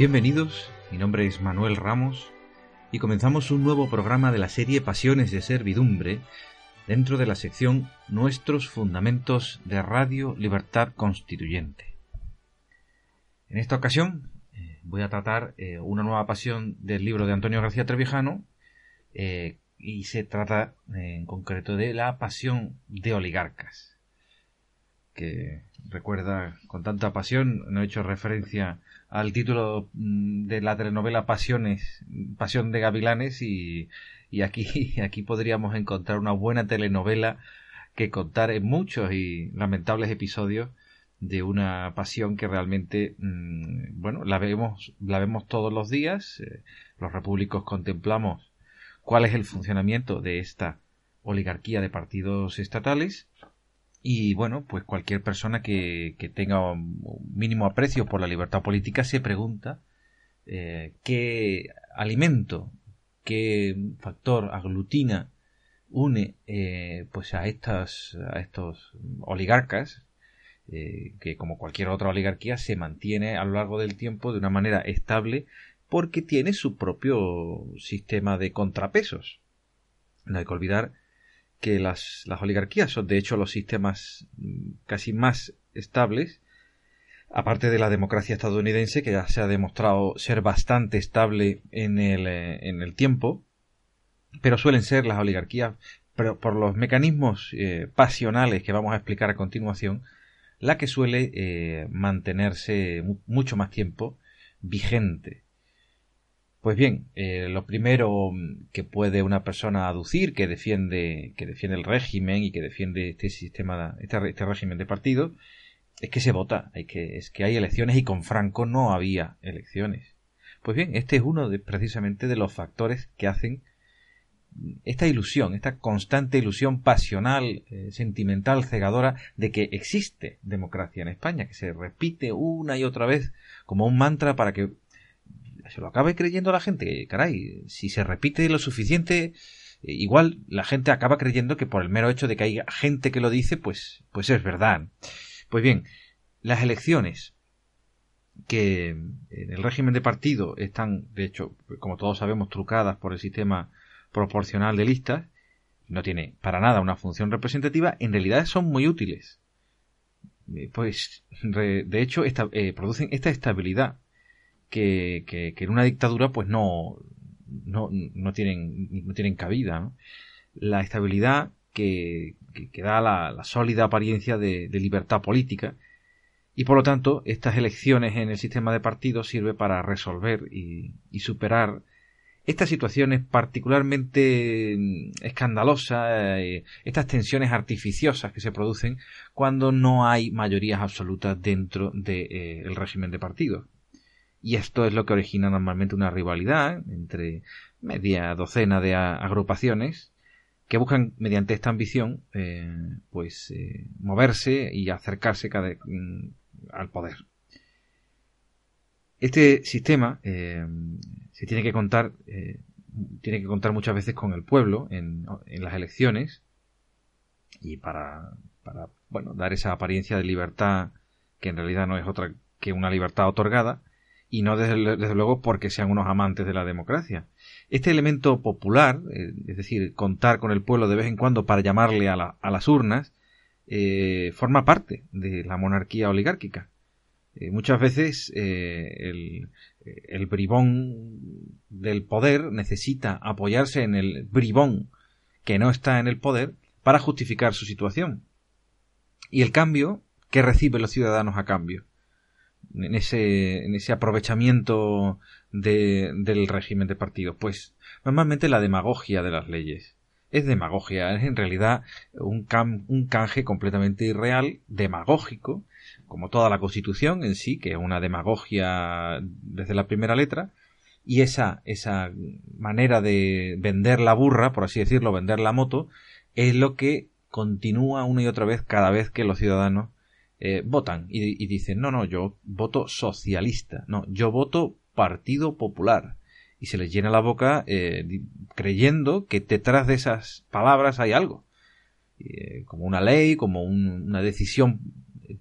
Bienvenidos, mi nombre es Manuel Ramos y comenzamos un nuevo programa de la serie Pasiones de Servidumbre dentro de la sección Nuestros Fundamentos de Radio Libertad Constituyente. En esta ocasión eh, voy a tratar eh, una nueva pasión del libro de Antonio García Trevijano eh, y se trata en concreto de la pasión de oligarcas que recuerda con tanta pasión, no he hecho referencia al título mm, de la telenovela Pasiones, Pasión de Gavilanes y, y aquí, aquí podríamos encontrar una buena telenovela que contar en muchos y lamentables episodios de una pasión que realmente mm, bueno la vemos la vemos todos los días. Eh, los repúblicos contemplamos cuál es el funcionamiento de esta oligarquía de partidos estatales y bueno, pues cualquier persona que, que tenga un mínimo aprecio por la libertad política se pregunta eh, qué alimento, qué factor aglutina, une eh, pues a estas a estos oligarcas eh, que como cualquier otra oligarquía se mantiene a lo largo del tiempo de una manera estable porque tiene su propio sistema de contrapesos. No hay que olvidar que las, las oligarquías son de hecho los sistemas mm, casi más estables, aparte de la democracia estadounidense, que ya se ha demostrado ser bastante estable en el, eh, en el tiempo, pero suelen ser las oligarquías, pero por los mecanismos eh, pasionales que vamos a explicar a continuación, la que suele eh, mantenerse mucho más tiempo vigente. Pues bien, eh, lo primero que puede una persona aducir que defiende, que defiende el régimen y que defiende este sistema, este, este régimen de partido, es que se vota, hay que, es que hay elecciones y con Franco no había elecciones. Pues bien, este es uno de, precisamente de los factores que hacen esta ilusión, esta constante ilusión pasional, eh, sentimental, cegadora de que existe democracia en España, que se repite una y otra vez como un mantra para que se lo acabe creyendo la gente. Caray, si se repite lo suficiente, eh, igual la gente acaba creyendo que por el mero hecho de que hay gente que lo dice, pues, pues es verdad. Pues bien, las elecciones que en el régimen de partido están, de hecho, como todos sabemos, trucadas por el sistema proporcional de listas, no tiene para nada una función representativa, en realidad son muy útiles. Eh, pues, de hecho, eh, producen esta estabilidad que, que, en una dictadura pues no, no, no, tienen, no tienen cabida. La estabilidad que, que, da la, sólida apariencia de, libertad política y por lo tanto estas elecciones en el sistema de partidos sirve para resolver y, y superar estas situaciones particularmente escandalosas, eh, estas tensiones artificiosas que se producen cuando no hay mayorías absolutas dentro del de, eh, régimen de partidos. Y esto es lo que origina normalmente una rivalidad entre media docena de agrupaciones que buscan mediante esta ambición eh, pues eh, moverse y acercarse cada, mm, al poder. Este sistema eh, se tiene que contar tiene que contar muchas veces con el pueblo en, en las elecciones y para, para bueno dar esa apariencia de libertad que en realidad no es otra que una libertad otorgada y no desde, luego porque sean unos amantes de la democracia. Este elemento popular, eh, es decir, contar con el pueblo de vez en cuando para llamarle a, las urnas, eh, forma parte de la monarquía oligárquica. Eh, muchas veces el, el bribón del poder necesita apoyarse en el bribón que no está en el poder para justificar su situación. Y el cambio que reciben los ciudadanos a cambio en ese, en ese aprovechamiento del régimen de partidos? Pues normalmente la demagogia de las leyes. Es demagogia, es en realidad un, un canje completamente irreal, demagógico, como toda la Constitución en sí, que es una demagogia desde la primera letra, y esa, esa manera de vender la burra, por así decirlo, vender la moto, es lo que continúa una y otra vez cada vez que los ciudadanos eh, votan y, dicen, no, no, yo voto socialista, no, yo voto Partido Popular. Y se les llena la boca eh, creyendo que detrás de esas palabras hay algo. Eh, como una ley, como una decisión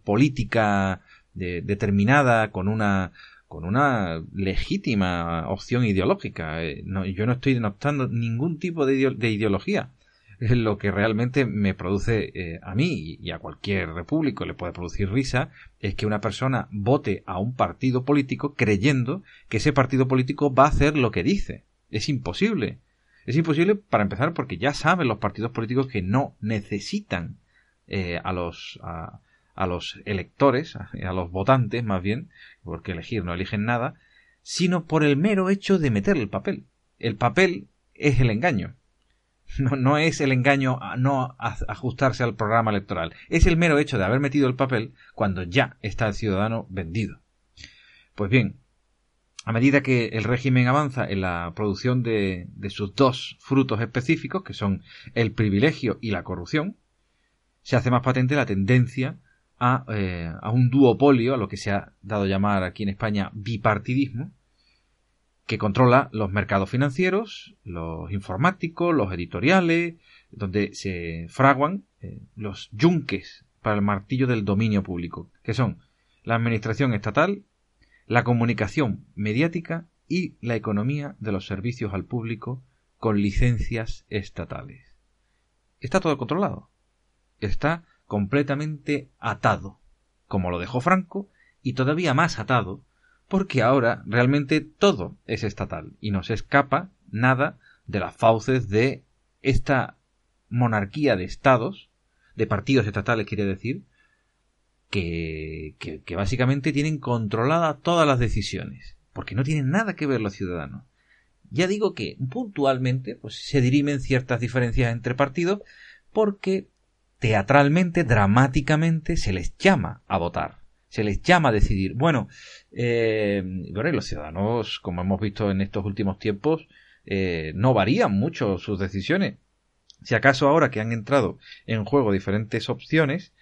política determinada, con una, con una legítima opción ideológica. yo no estoy denotando ningún tipo de ideología lo que realmente me produce eh, a mí y a cualquier repúblico le puede producir risa es que una persona vote a un partido político creyendo que ese partido político va a hacer lo que dice. Es imposible. Es imposible para empezar porque ya saben los partidos políticos que no necesitan eh, a los a, los electores, a los votantes más bien, porque elegir no eligen nada, sino por el mero hecho de meter el papel. El papel es el engaño. No, no es el engaño a no ajustarse al programa electoral, es el mero hecho de haber metido el papel cuando ya está el ciudadano vendido. Pues bien, a medida que el régimen avanza en la producción de, sus dos frutos específicos, que son el privilegio y la corrupción, se hace más patente la tendencia a, eh, a un duopolio, a lo que se ha dado llamar aquí en España bipartidismo, que controla los mercados financieros, los informáticos, los editoriales, donde se fraguan eh, los yunques para el martillo del dominio público, que son la administración estatal, la comunicación mediática y la economía de los servicios al público con licencias estatales. Está todo controlado. Está completamente atado, como lo dejó Franco, y todavía más atado porque ahora realmente todo es estatal y no se escapa nada de las fauces de esta monarquía de estados, de partidos estatales quiere decir, que, básicamente tienen controladas todas las decisiones, porque no tienen nada que ver los ciudadanos. Ya digo que puntualmente pues, se dirimen ciertas diferencias entre partidos porque teatralmente, dramáticamente, se les llama a votar se les llama a decidir. Bueno, eh, bueno, y los ciudadanos, como hemos visto en estos últimos tiempos, eh, no varían mucho sus decisiones. Si acaso ahora que han entrado en juego diferentes opciones,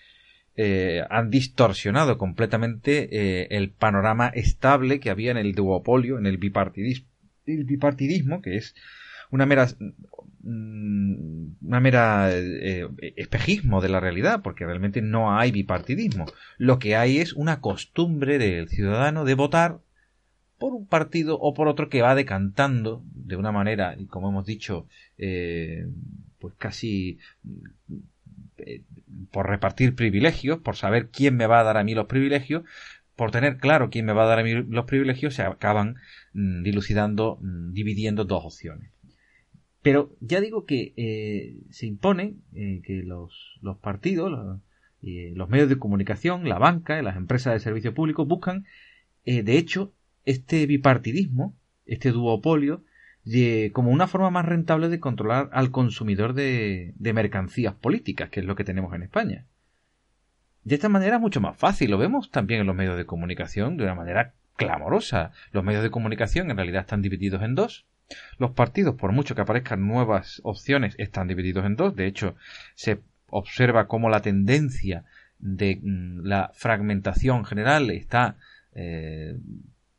eh, han distorsionado completamente eh, el panorama estable que había en el duopolio, en el bipartidismo, el bipartidismo que es una mera una mera eh, espejismo de la realidad, porque realmente no hay bipartidismo. Lo que hay es una costumbre del ciudadano de votar por un partido o por otro que va decantando de una manera, y como hemos dicho, eh, pues casi eh, por repartir privilegios, por saber quién me va a dar a mí los privilegios, por tener claro quién me va a dar a mí los privilegios, se acaban mm, dilucidando, mm, dividiendo dos opciones. Pero ya digo que eh, se impone eh, que los, partidos, los, eh, los, medios de comunicación, la banca, las empresas de servicio público buscan, de hecho, este bipartidismo, este duopolio, como una forma más rentable de controlar al consumidor de, de mercancías políticas, que es lo que tenemos en España. De esta manera es mucho más fácil, lo vemos también en los medios de comunicación de una manera clamorosa. Los medios de comunicación en realidad están divididos en dos, los partidos, por mucho que aparezcan nuevas opciones, están divididos en dos. De hecho, se observa cómo la tendencia de mm, la fragmentación general está, eh,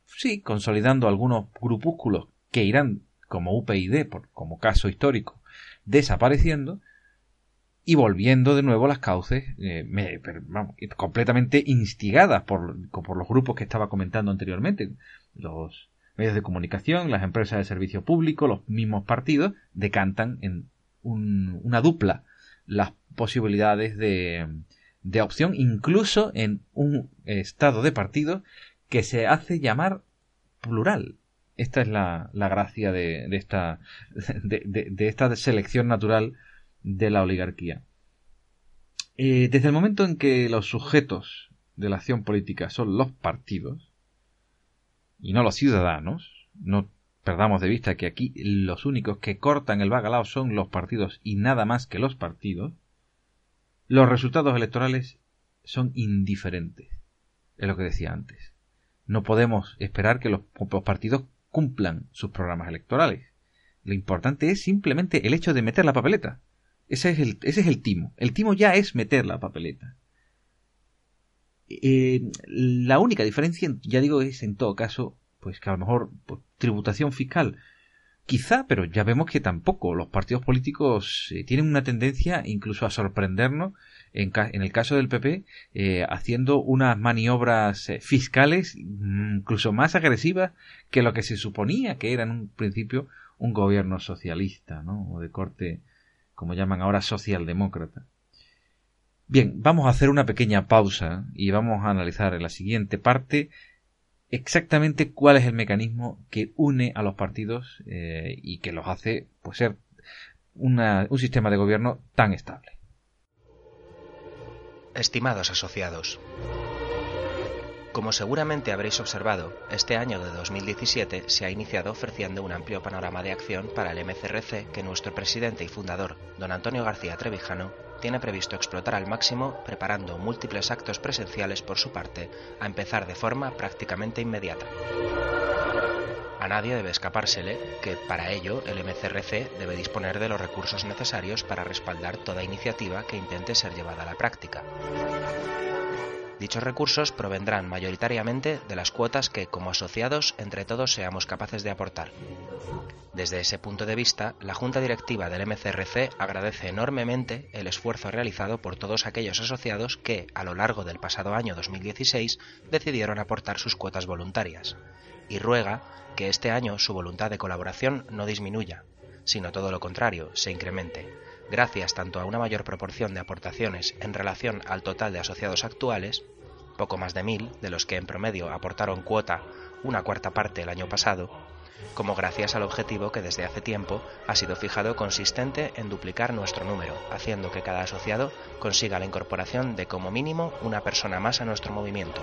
sí, consolidando algunos grupúsculos que irán, como UPyD, por, como caso histórico, desapareciendo y volviendo de nuevo las cauces eh, completamente instigadas por, por los grupos que estaba comentando anteriormente, los medios de comunicación, las empresas de servicio público, los mismos partidos, decantan en una dupla las posibilidades de, de opción, incluso en un estado de partido que se hace llamar plural. Esta es la, la gracia de, esta, de, de, esta selección natural de la oligarquía. Eh, desde el momento en que los sujetos de la acción política son los partidos y no los ciudadanos, no perdamos de vista que aquí los únicos que cortan el bagalao son los partidos y nada más que los partidos, los resultados electorales son indiferentes. Es lo que decía antes. No podemos esperar que los, partidos cumplan sus programas electorales. Lo importante es simplemente el hecho de meter la papeleta. Ese es el, ese es el timo. El timo ya es meter la papeleta. Eh, la única diferencia, ya digo, es en todo caso, pues que a lo mejor pues, tributación fiscal. Quizá, pero ya vemos que tampoco. Los partidos políticos eh, tienen una tendencia incluso a sorprendernos, en, el caso del PP, eh, haciendo unas maniobras fiscales incluso más agresivas que lo que se suponía que era en un principio un gobierno socialista, ¿no? O de corte, como llaman ahora, socialdemócrata. Bien, vamos a hacer una pequeña pausa y vamos a analizar en la siguiente parte exactamente cuál es el mecanismo que une a los partidos eh, y que los hace pues, ser un sistema de gobierno tan estable. Estimados asociados, como seguramente habréis observado, este año de 2017 se ha iniciado ofreciendo un amplio panorama de acción para el MCRC que nuestro presidente y fundador, don Antonio García Trevijano, tiene previsto explotar al máximo preparando múltiples actos presenciales por su parte, a empezar de forma prácticamente inmediata. A nadie debe escapársele que, para ello, el MCRC debe disponer de los recursos necesarios para respaldar toda iniciativa que intente ser llevada a la práctica. Dichos recursos provendrán mayoritariamente de las cuotas que, como asociados, entre todos seamos capaces de aportar. Desde ese punto de vista, la Junta Directiva del MCRC agradece enormemente el esfuerzo realizado por todos aquellos asociados que, a lo largo del pasado año 2016, decidieron aportar sus cuotas voluntarias, y ruega que este año su voluntad de colaboración no disminuya, sino todo lo contrario, se incremente, gracias tanto a una mayor proporción de aportaciones en relación al total de asociados actuales, poco más de mil, de los que en promedio aportaron cuota una cuarta parte el año pasado, como gracias al objetivo que desde hace tiempo ha sido fijado consistente en duplicar nuestro número, haciendo que cada asociado consiga la incorporación de como mínimo una persona más a nuestro movimiento.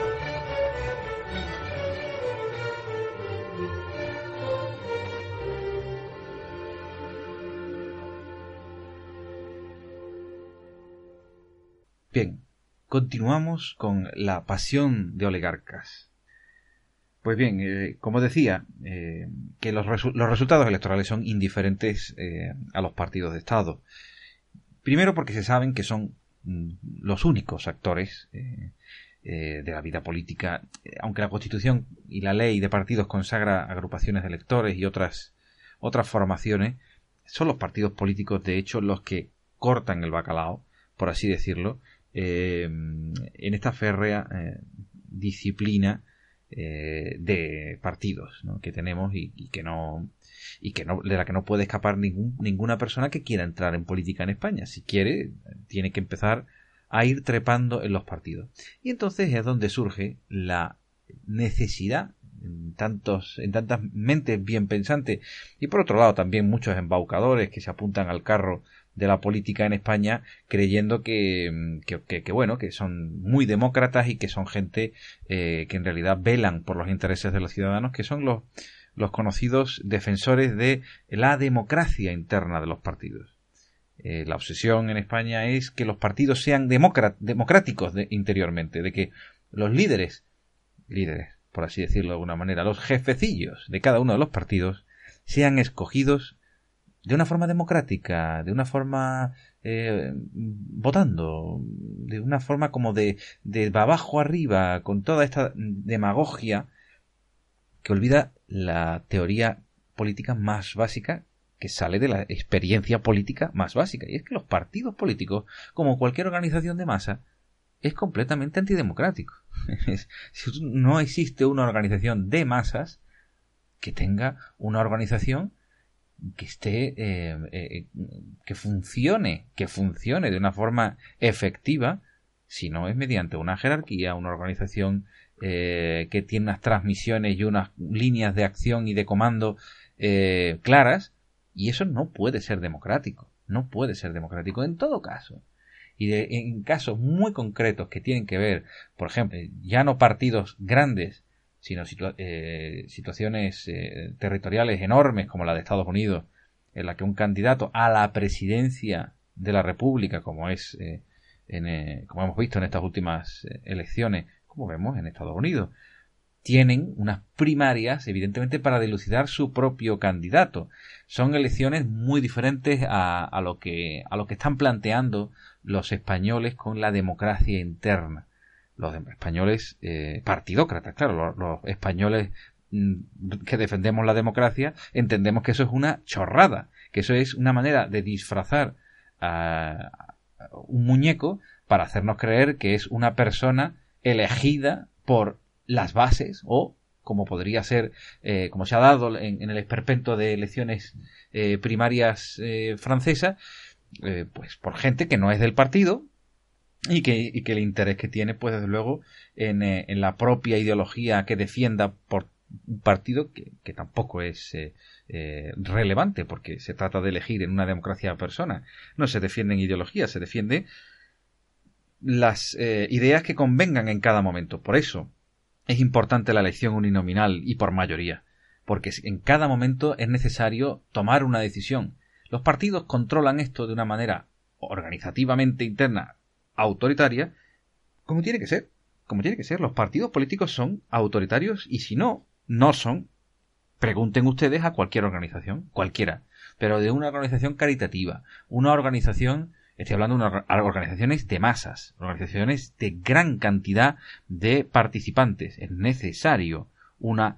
Bien, continuamos con la pasión de oligarcas. Pues bien, eh, como decía, eh, que los, resultados electorales son indiferentes eh, a los partidos de Estado. Primero porque se saben que son mm, los únicos actores de la vida política, aunque la Constitución y la ley de partidos consagra agrupaciones de electores y otras, otras formaciones, son los partidos políticos de hecho los que cortan el bacalao, por así decirlo, en esta férrea disciplina eh, de partidos que tenemos y, que no y que no de la que no puede escapar ningún, ninguna persona que quiera entrar en política en España. Si quiere tiene que empezar a ir trepando en los partidos. Y entonces es donde surge la necesidad en tantos en tantas mentes bien pensantes y por otro lado también muchos embaucadores que se apuntan al carro de la política en España creyendo que, que, bueno que son muy demócratas y que son gente eh, que en realidad velan por los intereses de los ciudadanos que son los los conocidos defensores de la democracia interna de los partidos. Eh, la obsesión en España es que los partidos sean democráticos interiormente de que los líderes líderes por así decirlo de alguna manera los jefecillos de cada uno de los partidos sean escogidos de una forma democrática, de una forma eh, votando, de una forma como de, de abajo arriba, con toda esta demagogia que olvida la teoría política más básica que sale de la experiencia política más básica. Y es que los partidos políticos, como cualquier organización de masa, es completamente antidemocrático. no existe una organización de masas que tenga una organización que esté, eh, eh, que funcione, que funcione de una forma efectiva, si no es mediante una jerarquía, una organización eh, que tiene unas transmisiones y unas líneas de acción y de comando claras, y eso no puede ser democrático, no puede ser democrático en todo caso. Y en casos muy concretos que tienen que ver, por ejemplo, ya no partidos grandes, sino eh, situaciones eh, territoriales enormes como la de Estados Unidos, en la que un candidato a la presidencia de la República, como es, eh, en, como hemos visto en estas últimas elecciones, como vemos en Estados Unidos, tienen unas primarias, evidentemente, para dilucidar su propio candidato. Son elecciones muy diferentes a, lo que, a lo que están planteando los españoles con la democracia interna los españoles eh, partidócratas, claro, los, españoles mm, que defendemos la democracia entendemos que eso es una chorrada, que eso es una manera de disfrazar a un muñeco para hacernos creer que es una persona elegida por las bases o como podría ser, eh, como se ha dado en, el esperpento de elecciones eh, primarias eh, francesas, pues por gente que no es del partido, y que, y que el interés que tiene, pues desde luego, en, eh, la propia ideología que defienda por un partido que, tampoco es eh, eh, relevante, porque se trata de elegir en una democracia a persona. No se defienden ideologías, se defiende las ideas que convengan en cada momento. Por eso es importante la elección uninominal y por mayoría, porque en cada momento es necesario tomar una decisión. Los partidos controlan esto de una manera organizativamente interna autoritaria, como tiene que ser. Como tiene que ser. Los partidos políticos son autoritarios y si no, no son. Pregunten ustedes a cualquier organización, cualquiera, pero de una organización caritativa, una organización, estoy hablando de organizaciones de masas, organizaciones de gran cantidad de participantes. Es necesario una,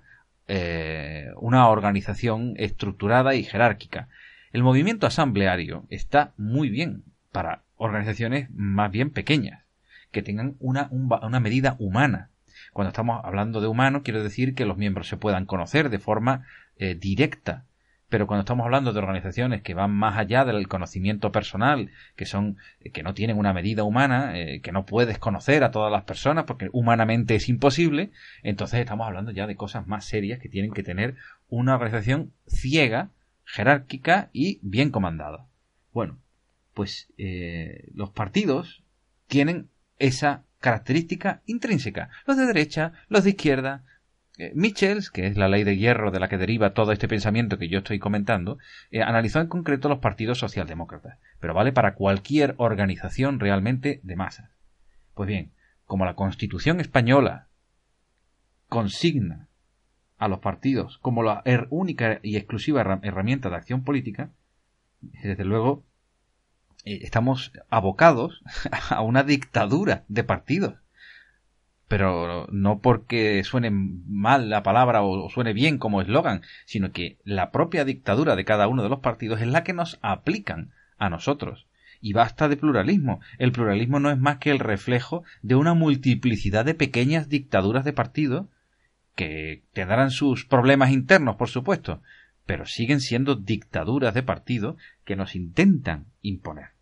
eh, una organización estructurada y jerárquica. El movimiento asambleario está muy bien para organizaciones más bien pequeñas, que tengan una, una medida humana. Cuando estamos hablando de humano, quiero decir que los miembros se puedan conocer de forma eh, directa. Pero cuando estamos hablando de organizaciones que van más allá del conocimiento personal, que son, eh, que no tienen una medida humana, eh, que no puedes conocer a todas las personas porque humanamente es imposible, entonces estamos hablando ya de cosas más serias que tienen que tener una organización ciega, jerárquica y bien comandada. Bueno, pues eh, los partidos tienen esa característica intrínseca. Los de derecha, los de izquierda. Eh, Michels, que es la ley de hierro de la que deriva todo este pensamiento que yo estoy comentando, eh, analizó en concreto los partidos socialdemócratas, pero vale para cualquier organización realmente de masas. Pues bien, como la Constitución española consigna a los partidos como la única y exclusiva herramienta de acción política, desde luego eh, estamos abocados a una dictadura de partidos. Pero no porque suene mal la palabra o suene bien como eslogan, sino que la propia dictadura de cada uno de los partidos es la que nos aplican a nosotros. Y basta de pluralismo. El pluralismo no es más que el reflejo de una multiplicidad de pequeñas dictaduras de partidos que tendrán sus problemas internos, por supuesto, pero siguen siendo dictaduras de partido que nos intentan imponer.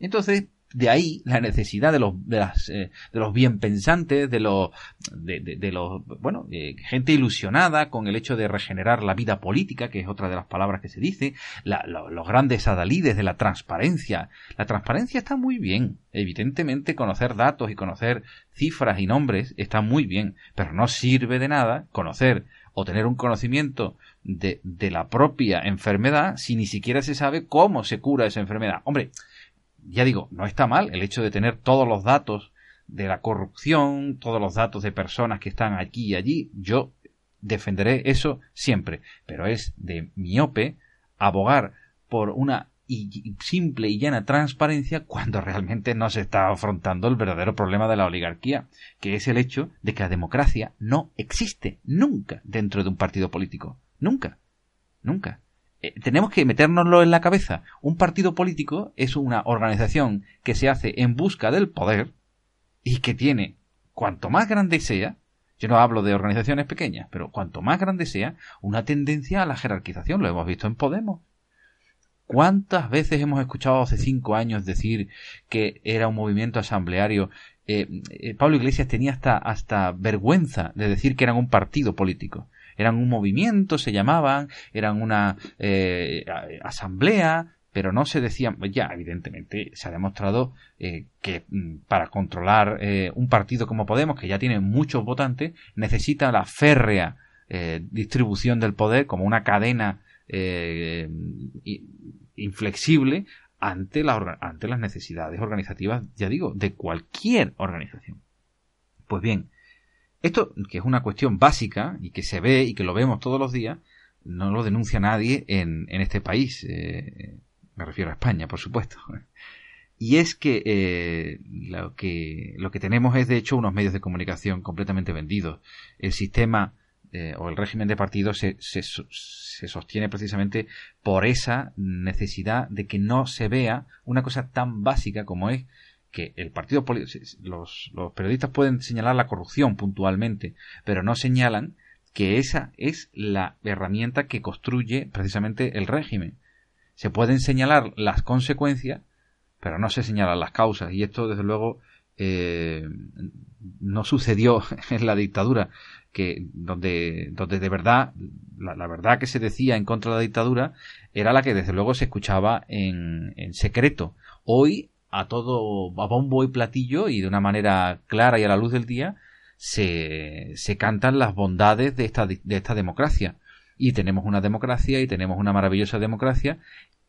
Entonces, de ahí la necesidad de los de, las, eh, de los bien pensantes de los de, de, los bueno eh, gente ilusionada con el hecho de regenerar la vida política que es otra de las palabras que se dice los grandes adalides de la transparencia. La transparencia está muy bien. Evidentemente conocer datos y conocer cifras y nombres está muy bien pero no sirve de nada conocer o tener un conocimiento de, de la propia enfermedad si ni siquiera se sabe cómo se cura esa enfermedad. Hombre ya digo, no está mal el hecho de tener todos los datos de la corrupción, todos los datos de personas que están aquí y allí. Yo defenderé eso siempre, pero es de miope abogar por una simple y llana transparencia cuando realmente no se está afrontando el verdadero problema de la oligarquía, que es el hecho de que la democracia no existe nunca dentro de un partido político. Nunca. Nunca. Eh, tenemos que metérnoslo en la cabeza. Un partido político es una organización que se hace en busca del poder y que tiene, cuanto más grande sea, yo no hablo de organizaciones pequeñas, pero cuanto más grande sea, una tendencia a la jerarquización. Lo hemos visto en Podemos. ¿Cuántas veces hemos escuchado hace cinco años decir que era un movimiento asambleario? Eh, eh, Pablo Iglesias tenía hasta, hasta vergüenza de decir que eran un partido político. Eran un movimiento, se llamaban, eran una eh, asamblea, pero no se decían, ya evidentemente se ha demostrado que mm, para controlar un partido como Podemos, que ya tiene muchos votantes, necesita la férrea distribución del poder como una cadena inflexible ante, ante las necesidades organizativas, ya digo, de cualquier organización. Pues bien, esto, que es una cuestión básica y que se ve y que lo vemos todos los días, no lo denuncia nadie en, en este país. Eh, me refiero a España, por supuesto. Y es que, eh, lo que lo que tenemos es, de hecho, unos medios de comunicación completamente vendidos. El sistema eh, o el régimen de partidos se, se, se, sostiene precisamente por esa necesidad de que no se vea una cosa tan básica como es que el partido los, los periodistas pueden señalar la corrupción puntualmente, pero no señalan que esa es la herramienta que construye precisamente el régimen. Se pueden señalar las consecuencias, pero no se señalan las causas. Y esto, desde luego, eh, no sucedió en la dictadura que donde, donde de verdad, la, verdad que se decía en contra de la dictadura era la que desde luego se escuchaba en, en secreto. Hoy, a todo, a bombo y platillo y de una manera clara y a la luz del día, se, se cantan las bondades de esta, de esta democracia. Y tenemos una democracia y tenemos una maravillosa democracia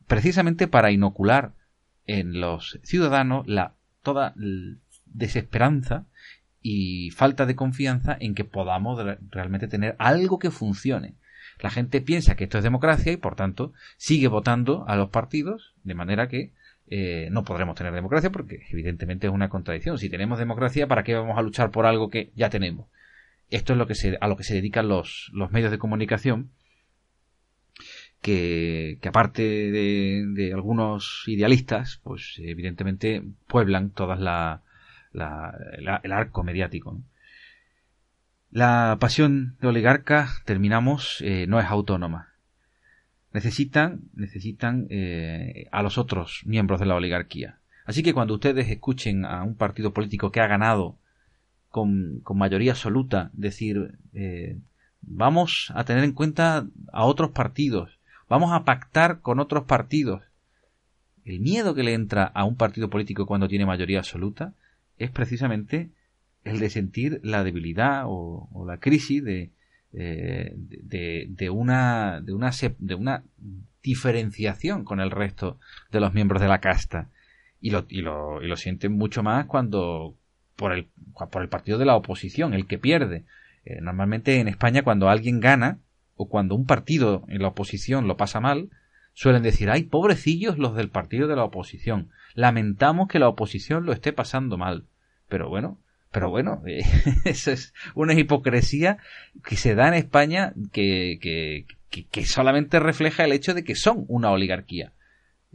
precisamente para inocular en los ciudadanos la toda desesperanza y falta de confianza en que podamos realmente tener algo que funcione. La gente piensa que esto es democracia y por tanto sigue votando a los partidos de manera que eh, no podremos tener democracia porque evidentemente es una contradicción. Si tenemos democracia, ¿para qué vamos a luchar por algo que ya tenemos? Esto es lo que se, a lo que se dedican los, los medios de comunicación que, aparte de, de, algunos idealistas, pues evidentemente pueblan todas las el arco mediático. La pasión de oligarca, terminamos, eh, no es autónoma. Necesitan, necesitan eh, a los otros miembros de la oligarquía. Así que cuando ustedes escuchen a un partido político que ha ganado con, con mayoría absoluta decir eh, vamos a tener en cuenta a otros partidos, vamos a pactar con otros partidos, el miedo que le entra a un partido político cuando tiene mayoría absoluta es precisamente el de sentir la debilidad o, la crisis de, eh, de, una, de, una, de una diferenciación con el resto de los miembros de la casta. Y lo, y lo, y lo sienten mucho más cuando por el, por el partido de la oposición, el que pierde. Eh, normalmente en España cuando alguien gana o cuando un partido en la oposición lo pasa mal, suelen decir, ay, pobrecillos los del partido de la oposición. Lamentamos que la oposición lo esté pasando mal. Pero bueno, pero bueno, eh, eso es una hipocresía que se da en España que, que, que, solamente refleja el hecho de que son una oligarquía.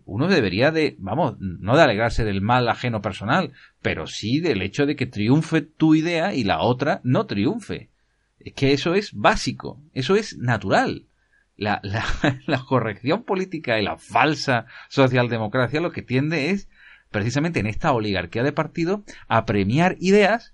Uno debería de, vamos, no de alegrarse del mal ajeno personal, pero sí del hecho de que triunfe tu idea y la otra no triunfe. Es que eso es básico, eso es natural. La, la, la corrección política y la falsa socialdemocracia lo que tiende es precisamente en esta oligarquía de partido a premiar ideas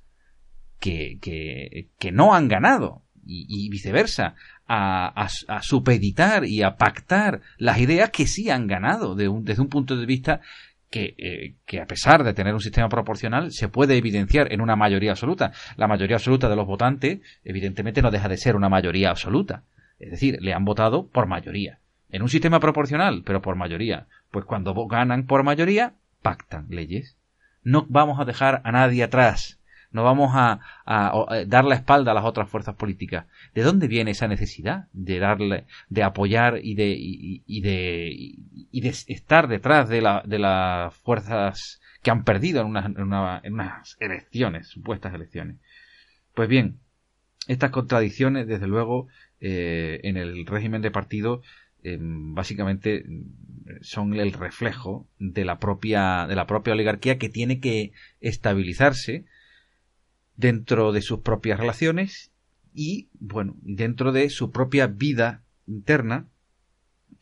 que, que, no han ganado y, viceversa, a, supeditar y a pactar las ideas que sí han ganado de desde un punto de vista eh, que, a pesar de tener un sistema proporcional se puede evidenciar en una mayoría absoluta. La mayoría absoluta de los votantes evidentemente no deja de ser una mayoría absoluta. Es decir, le han votado por mayoría. En un sistema proporcional, pero por mayoría. Pues cuando ganan por mayoría, pactan leyes. No vamos a dejar a nadie atrás. No vamos a, dar la espalda a las otras fuerzas políticas. ¿De dónde viene esa necesidad de darle, de apoyar y de, y, de, y de estar detrás de, la, de las fuerzas que han perdido en unas, en, unas elecciones, supuestas elecciones? Pues bien, estas contradicciones, desde luego, eh, en el régimen de partido, eh, básicamente son el reflejo de la propia de la propia oligarquía que tiene que estabilizarse dentro de sus propias relaciones y bueno dentro de su propia vida interna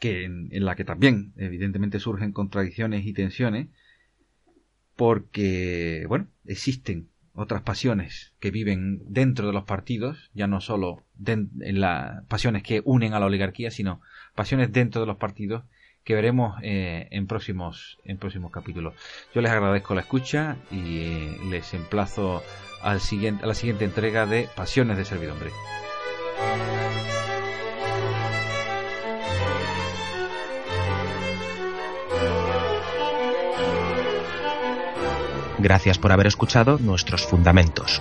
que en, la que también evidentemente surgen contradicciones y tensiones, porque, bueno, existen otras pasiones que viven dentro de los partidos, ya no solo en las pasiones que unen a la oligarquía, sino pasiones dentro de los partidos que veremos eh, en próximos en próximos capítulos. Yo les agradezco la escucha y eh, les emplazo al siguiente, a la siguiente entrega de Pasiones de Servidumbre. Gracias por haber escuchado nuestros fundamentos.